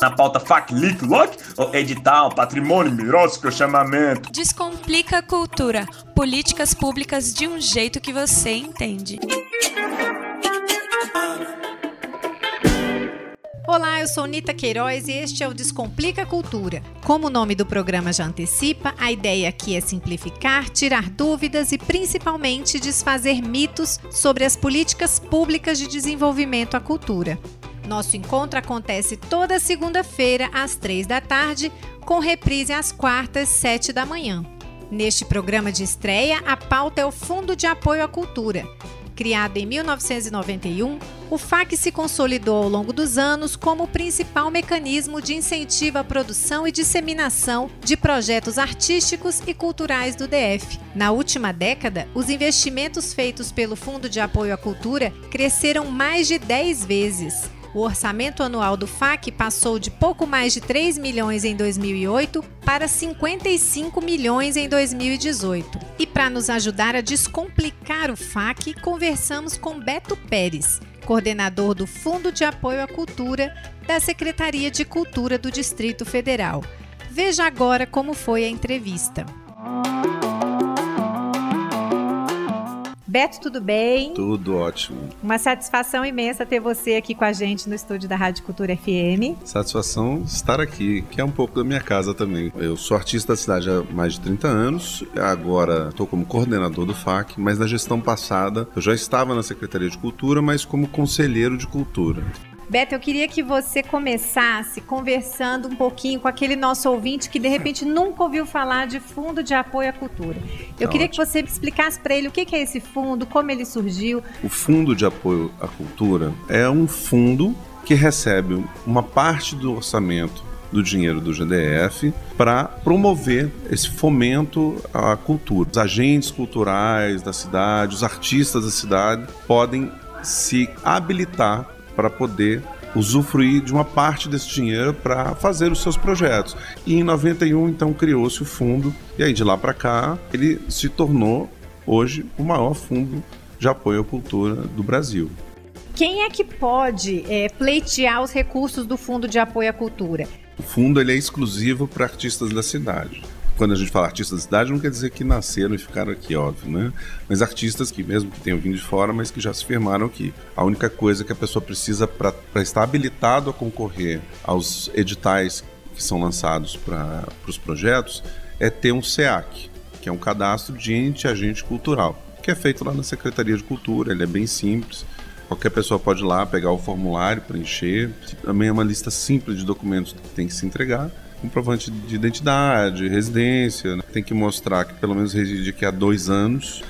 Na pauta FAC, LIC, LOC, edital, patrimônio, mirócico, chamamento. Descomplica a cultura. Políticas públicas de um jeito que você entende. Olá, eu sou Nita Queiroz e este é o Descomplica Cultura. Como o nome do programa já antecipa, a ideia aqui é simplificar, tirar dúvidas e principalmente desfazer mitos sobre as políticas públicas de desenvolvimento à cultura. Nosso encontro acontece toda segunda-feira às três da tarde, com reprise às quartas, sete da manhã. Neste programa de estreia, a pauta é o Fundo de Apoio à Cultura. Criado em 1991, o FAC se consolidou ao longo dos anos como o principal mecanismo de incentivo à produção e disseminação de projetos artísticos e culturais do DF. Na última década, os investimentos feitos pelo Fundo de Apoio à Cultura cresceram mais de 10 vezes. O orçamento anual do FAC passou de pouco mais de 3 milhões em 2008 para 55 milhões em 2018. E para nos ajudar a descomplicar o FAC, conversamos com Beto Pérez, coordenador do Fundo de Apoio à Cultura da Secretaria de Cultura do Distrito Federal. Veja agora como foi a entrevista. Beto, tudo bem? Tudo ótimo. Uma satisfação imensa ter você aqui com a gente no estúdio da Rádio Cultura FM. Satisfação estar aqui, que é um pouco da minha casa também. Eu sou artista da cidade há mais de 30 anos, agora estou como coordenador do FAC, mas na gestão passada eu já estava na Secretaria de Cultura, mas como conselheiro de cultura. Beto, eu queria que você começasse conversando um pouquinho com aquele nosso ouvinte que de repente nunca ouviu falar de Fundo de Apoio à Cultura. Eu tá queria ótimo. que você explicasse para ele o que é esse fundo, como ele surgiu. O Fundo de Apoio à Cultura é um fundo que recebe uma parte do orçamento do dinheiro do GDF para promover esse fomento à cultura. Os agentes culturais da cidade, os artistas da cidade podem se habilitar para poder usufruir de uma parte desse dinheiro para fazer os seus projetos. E em 91 então criou-se o fundo e aí de lá para cá ele se tornou hoje o maior fundo de apoio à cultura do Brasil. Quem é que pode é, pleitear os recursos do Fundo de Apoio à Cultura? O fundo ele é exclusivo para artistas da cidade quando a gente fala artistas da cidade, não quer dizer que nasceram e ficaram aqui, óbvio, né? Mas artistas que, mesmo que tenham vindo de fora, mas que já se firmaram aqui. A única coisa que a pessoa precisa para estar habilitado a concorrer aos editais que são lançados para os projetos é ter um SEAC, que é um cadastro de ente agente cultural, que é feito lá na Secretaria de Cultura, ele é bem simples. Qualquer pessoa pode ir lá pegar o formulário, preencher. Também é uma lista simples de documentos que tem que se entregar comprovante de identidade, residência, né? tem que mostrar que pelo menos reside aqui há dois anos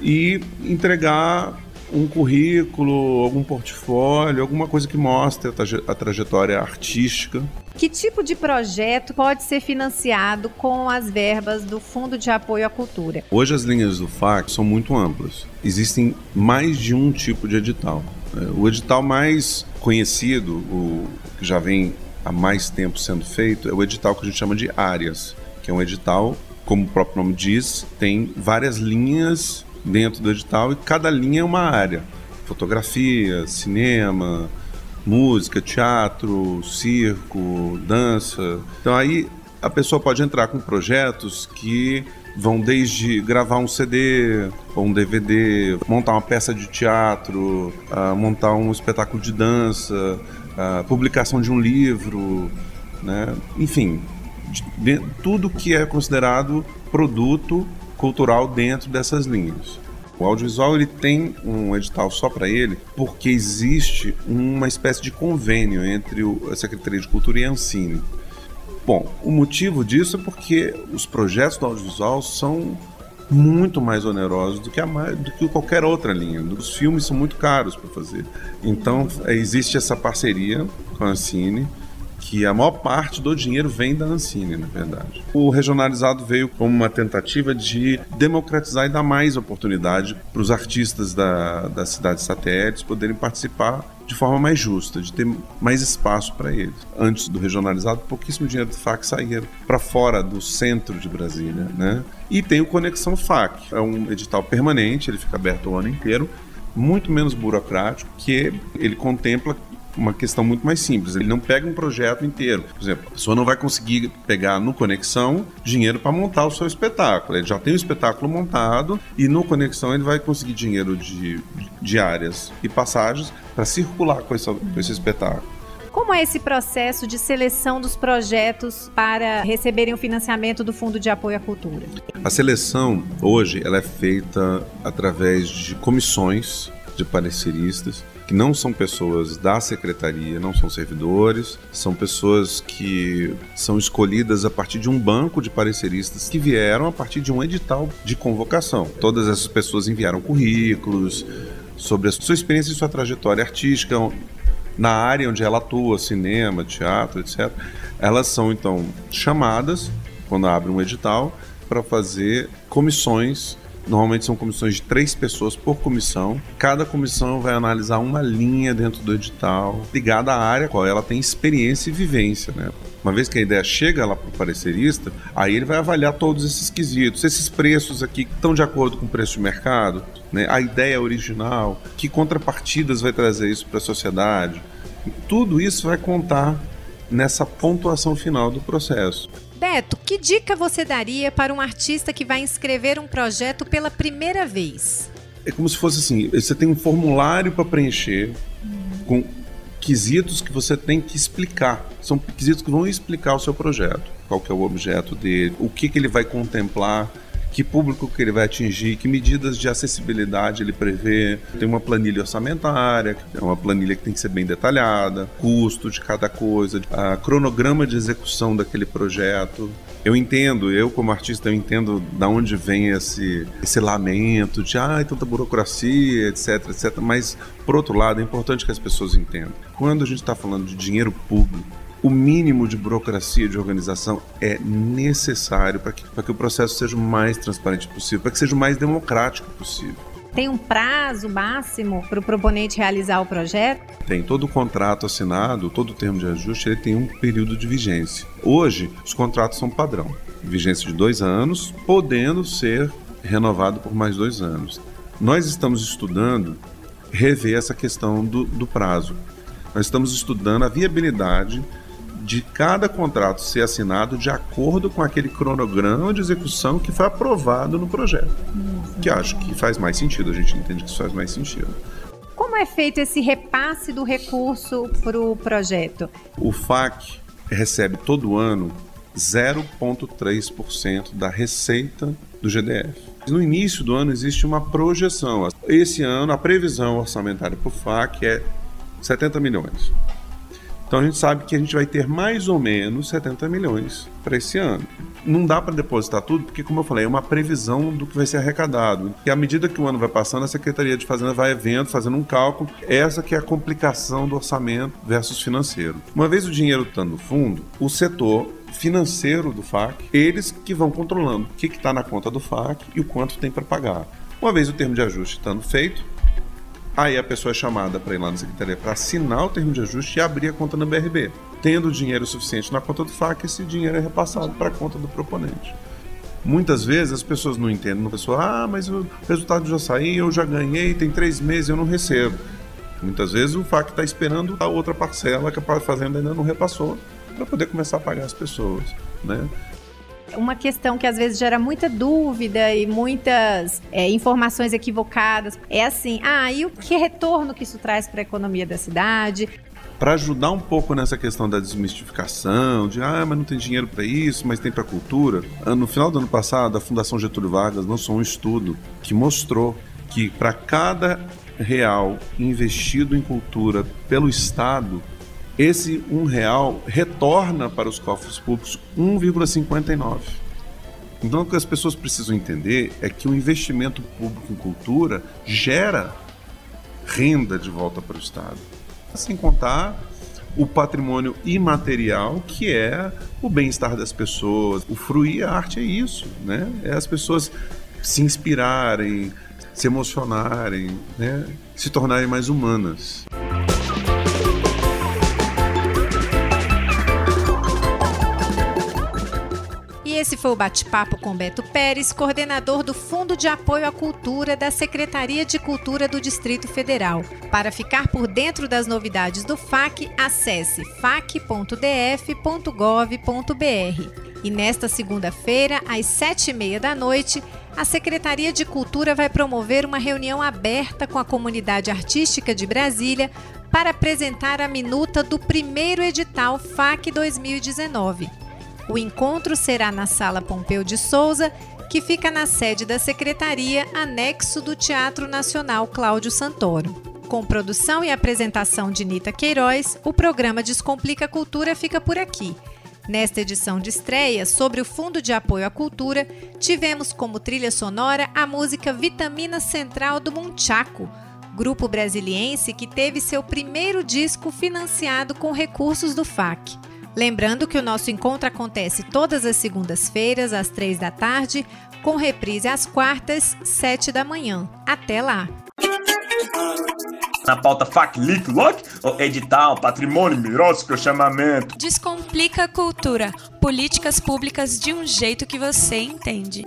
e entregar um currículo, algum portfólio, alguma coisa que mostre a, trajetória artística. Que tipo de projeto pode ser financiado com as verbas do Fundo de Apoio à Cultura? Hoje as linhas do FAC são muito amplas. Existem mais de um tipo de edital. É, o edital mais conhecido, o que já vem há mais tempo sendo feito é o edital que a gente chama de áreas, que é um edital, como o próprio nome diz, tem várias linhas dentro do edital e cada linha é uma área. Fotografia, cinema, música, teatro, circo, dança. Então aí a pessoa pode entrar com projetos que vão desde gravar um CD ou um DVD, montar uma peça de teatro, uh, montar um espetáculo de dança, a publicação de um livro, né? enfim, de, tudo que é considerado produto cultural dentro dessas linhas. O audiovisual ele tem um edital só para ele porque existe uma espécie de convênio entre a Secretaria de Cultura e a Ancine. Bom, o motivo disso é porque os projetos do audiovisual são muito mais onerosos do que, a, do que qualquer outra linha. Os filmes são muito caros para fazer. Então, é, existe essa parceria com a Ancine, que a maior parte do dinheiro vem da Ancine, na verdade. O regionalizado veio como uma tentativa de democratizar e dar mais oportunidade para os artistas da, das cidades satélites poderem participar de forma mais justa, de ter mais espaço para eles. Antes do regionalizado, pouquíssimo dinheiro do FAC saía para fora do centro de Brasília, né? E tem o Conexão FAC, é um edital permanente, ele fica aberto o ano inteiro, muito menos burocrático, que ele contempla uma questão muito mais simples. Ele não pega um projeto inteiro. Por exemplo, a pessoa não vai conseguir pegar no Conexão dinheiro para montar o seu espetáculo. Ele já tem o espetáculo montado e no Conexão ele vai conseguir dinheiro de diárias e passagens para circular com esse, com esse espetáculo. Como é esse processo de seleção dos projetos para receberem o financiamento do Fundo de Apoio à Cultura? A seleção hoje ela é feita através de comissões de pareceristas que não são pessoas da secretaria, não são servidores, são pessoas que são escolhidas a partir de um banco de pareceristas que vieram a partir de um edital de convocação. Todas essas pessoas enviaram currículos sobre a sua experiência e sua trajetória artística na área onde ela atua, cinema, teatro, etc. Elas são então chamadas quando abre um edital para fazer comissões Normalmente são comissões de três pessoas por comissão. Cada comissão vai analisar uma linha dentro do edital, ligada à área qual ela tem experiência e vivência, né? Uma vez que a ideia chega lá para o parecerista, aí ele vai avaliar todos esses quesitos. Esses preços aqui estão de acordo com o preço de mercado? Né? A ideia original? Que contrapartidas vai trazer isso para a sociedade? Tudo isso vai contar nessa pontuação final do processo. Beto, que dica você daria para um artista que vai inscrever um projeto pela primeira vez? É como se fosse assim: você tem um formulário para preencher com quesitos que você tem que explicar. São quesitos que vão explicar o seu projeto. Qual que é o objeto dele, o que, que ele vai contemplar, que público que ele vai atingir, que medidas de acessibilidade ele prevê. Tem uma planilha orçamentária, é uma planilha que tem que ser bem detalhada, custo de cada coisa, a cronograma de execução daquele projeto. Eu entendo, eu como artista, eu entendo da onde vem esse, esse lamento de ah, tanta burocracia, etc, etc. Mas, por outro lado, é importante que as pessoas entendam. Quando a gente está falando de dinheiro público, o mínimo de burocracia de organização é necessário para que, que o processo seja o mais transparente possível, para que seja o mais democrático possível. Tem um prazo máximo para o proponente realizar o projeto? Tem. Todo o contrato assinado, todo o termo de ajuste, ele tem um período de vigência. Hoje, os contratos são padrão. Vigência de dois anos, podendo ser renovado por mais dois anos. Nós estamos estudando rever essa questão do, do prazo. Nós estamos estudando a viabilidade de cada contrato ser assinado de acordo com aquele cronograma de execução que foi aprovado no projeto. Que acho que faz mais sentido, a gente entende que isso faz mais sentido. Como é feito esse repasse do recurso para o projeto? O FAC recebe todo ano 0,3% da receita do GDF. No início do ano existe uma projeção. Esse ano a previsão orçamentária para o FAC é 70 milhões. Então a gente sabe que a gente vai ter mais ou menos 70 milhões para esse ano. Não dá para depositar tudo, porque, como eu falei, é uma previsão do que vai ser arrecadado. E à medida que o ano vai passando, a Secretaria de Fazenda vai vendo, fazendo um cálculo. Essa que é a complicação do orçamento versus financeiro. Uma vez o dinheiro estando no fundo, o setor financeiro do FAC, eles que vão controlando o que está na conta do FAC e o quanto tem para pagar. Uma vez o termo de ajuste estando feito, Aí a pessoa é chamada para ir lá na secretaria para assinar o termo de ajuste e abrir a conta na BRB. Tendo dinheiro suficiente na conta do FAC, esse dinheiro é repassado para a conta do proponente. Muitas vezes as pessoas não entendem. A pessoa, ah, mas o resultado já saiu, eu já ganhei, tem três meses eu não recebo. Muitas vezes o FAC está esperando a outra parcela que a fazenda ainda não repassou para poder começar a pagar as pessoas. Né? Uma questão que às vezes gera muita dúvida e muitas é, informações equivocadas. É assim, ah, e o que retorno que isso traz para a economia da cidade? Para ajudar um pouco nessa questão da desmistificação, de ah, mas não tem dinheiro para isso, mas tem para cultura. Ah, no final do ano passado, a Fundação Getúlio Vargas lançou um estudo que mostrou que para cada real investido em cultura pelo Estado, esse um real retorna para os cofres públicos 1,59. Então, o que as pessoas precisam entender é que o investimento público em cultura gera renda de volta para o Estado. Sem contar o patrimônio imaterial, que é o bem-estar das pessoas. O fruir a arte é isso, né? É as pessoas se inspirarem, se emocionarem, né? se tornarem mais humanas. Esse foi o bate-papo com Beto Pérez, coordenador do Fundo de Apoio à Cultura da Secretaria de Cultura do Distrito Federal. Para ficar por dentro das novidades do FAC, acesse fac.df.gov.br. E nesta segunda-feira, às sete e meia da noite, a Secretaria de Cultura vai promover uma reunião aberta com a comunidade artística de Brasília para apresentar a minuta do primeiro edital FAC 2019. O encontro será na Sala Pompeu de Souza, que fica na sede da Secretaria, anexo do Teatro Nacional Cláudio Santoro. Com produção e apresentação de Nita Queiroz, o programa Descomplica Cultura fica por aqui. Nesta edição de estreia sobre o Fundo de Apoio à Cultura, tivemos como trilha sonora a música Vitamina Central do Munchaco, grupo brasiliense que teve seu primeiro disco financiado com recursos do FAC. Lembrando que o nosso encontro acontece todas as segundas-feiras, às três da tarde, com reprise às quartas, sete da manhã. Até lá! Na pauta FAC, LIC, LOC, edital, patrimônio, mirócico, chamamento. Descomplica a cultura. Políticas públicas de um jeito que você entende.